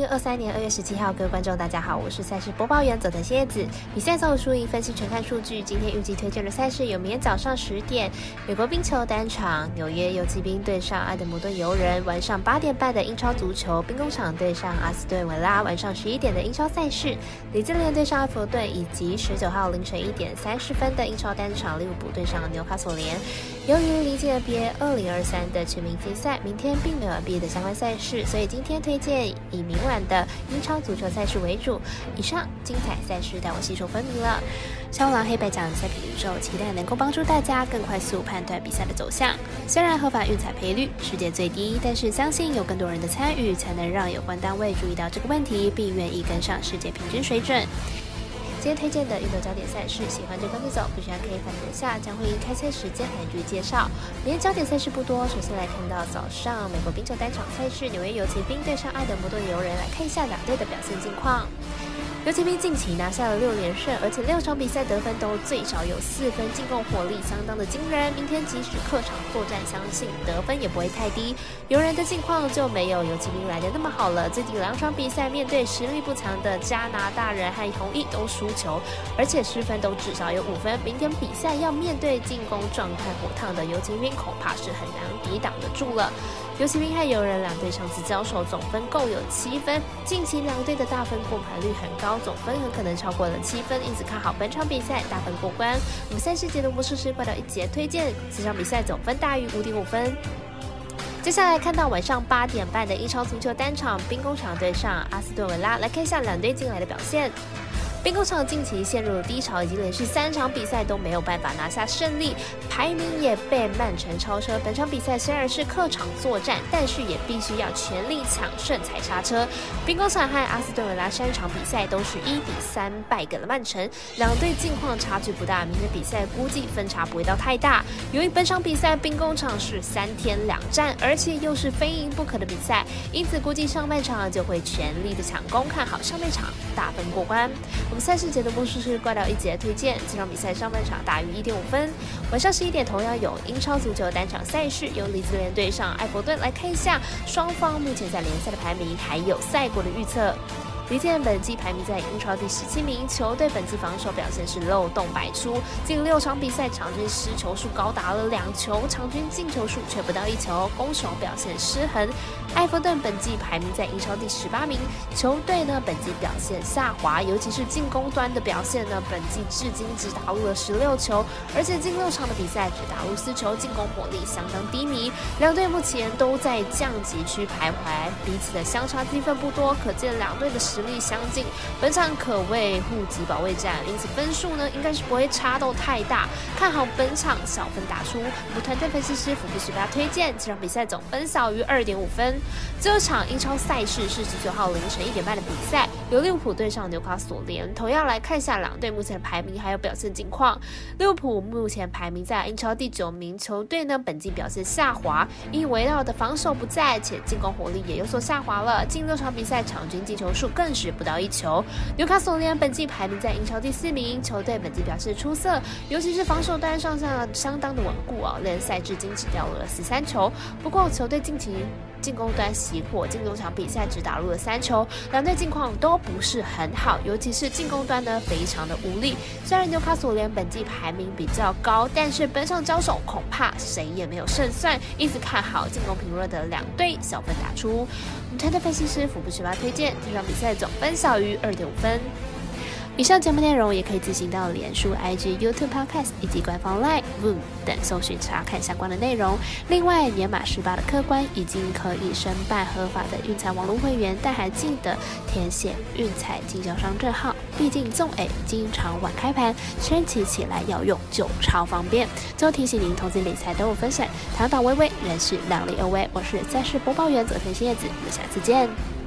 零二三年二月十七号，各位观众，大家好，我是赛事播报员佐藤蝎子。比赛总输赢分析全看数据。今天预计推荐的赛事有：明天早上十点美国冰球单场，纽约游骑兵对上爱德蒙顿游人；晚上八点半的英超足球，兵工厂对上阿斯顿维拉；晚上十一点的英超赛事，李兹联对上埃弗顿，以及十九号凌晨一点三十分的英超单场，利物浦对上纽卡索联。由于临近 NBA 二零二三的全明星赛，明天并没有 NBA 的相关赛事，所以今天推荐以明晚的英超足球赛事为主。以上精彩赛事带我细数分明了。小狼黑白奖赛品宇宙，期待能够帮助大家更快速判断比赛的走向。虽然合法运彩赔率世界最低，但是相信有更多人的参与，才能让有关单位注意到这个问题，并愿意跟上世界平均水准。今天推荐的运动焦点赛事，喜欢就跟着走，不喜欢可以反等下，将会以开赛时间来逐介绍。明天焦点赛事不多，首先来看到早上美国冰球单场赛事，纽约游骑兵对上爱德摩顿游人，来看一下两队的表现近况。游骑兵近期拿下了六连胜，而且六场比赛得分都最少有四分，进攻火力相当的惊人。明天即使客场作战，相信得分也不会太低。游人的近况就没有游骑兵来的那么好了，最近两场比赛面对实力不强的加拿大人和同意都输球，而且失分都至少有五分。明天比赛要面对进攻状态火烫的游骑兵，恐怕是很难抵挡得住了。尤其兵和游人两队上次交手总分共有七分，近期两队的大分过盘率很高，总分很可能超过了七分，因此看好本场比赛大分过关。我们赛事节的魔术师怪到一节推荐，这场比赛总分大于五点五分。接下来看到晚上八点半的英超足球单场，兵工厂对上阿斯顿维拉，来看一下两队近来的表现。兵工厂近期陷入了低潮，已经连续三场比赛都没有办法拿下胜利，排名也被曼城超车。本场比赛虽然是客场作战，但是也必须要全力抢胜踩刹车。兵工厂和阿斯顿维拉三场比赛都是一比三败给了曼城，两队近况差距不大，明天比赛估计分差不会到太大。由于本场比赛兵工厂是三天两战，而且又是非赢不可的比赛，因此估计上半场就会全力的抢攻，看好上半场大分过关。我们赛事节的公式是挂掉一节推荐，这场比赛上半场大于一点五分。晚上十一点同样有英超足球单场赛事，由利兹联对上埃弗顿，来看一下双方目前在联赛的排名，还有赛果的预测。李健本季排名在英超第十七名，球队本季防守表现是漏洞百出，近六场比赛场均失球数高达了两球，场均进球数却不到一球，攻守表现失衡。埃弗顿本季排名在英超第十八名，球队呢本季表现下滑，尤其是进攻端的表现呢，本季至今只打入了十六球，而且近六场的比赛只打入四球，进攻火力相当低迷。两队目前都在降级区徘徊，彼此的相差积分不多，可见两队的实。实力相近，本场可谓护级保卫战，因此分数呢应该是不会差到太大。看好本场小分打出，我们团队分析师福布斯大家推荐这场比赛总分小于二点五分。最后场英超赛事是十九号凌晨一点半的比赛，由利物浦对上纽卡索联。同样来看一下两队目前的排名还有表现情况。利物浦目前排名在英超第九名，球队呢本季表现下滑，因围绕的防守不在，且进攻火力也有所下滑了。近六场比赛场均进球数更。是不到一球。纽卡索联本季排名在英超第四名，球队本季表现出色，尤其是防守端上下相当的稳固哦。联赛至今只掉了十三球，不过球队近期进攻端熄火，近六场比赛只打入了三球，两队近况都不是很好，尤其是进攻端呢非常的无力。虽然纽卡索联本季排名比较高，但是本场交手恐怕谁也没有胜算，一直看好进攻平弱的两队小分打出。我们团队分析师福布十八推荐这场比赛总分小于二点五分。以上节目内容也可以自行到脸书、IG、YouTube、Podcast 以及官方 Line、Voom 等搜寻查看相关的内容。另外，年满十八的客官已经可以申办合法的运彩网络会员，但还记得填写运彩经销商证号。毕竟纵 A 经常晚开盘，升起起来要用就超方便。最后提醒您，投资理财都有风险，堂堂微微人是量力而为。我是赛事播报员佐藤新叶子，我们下次见。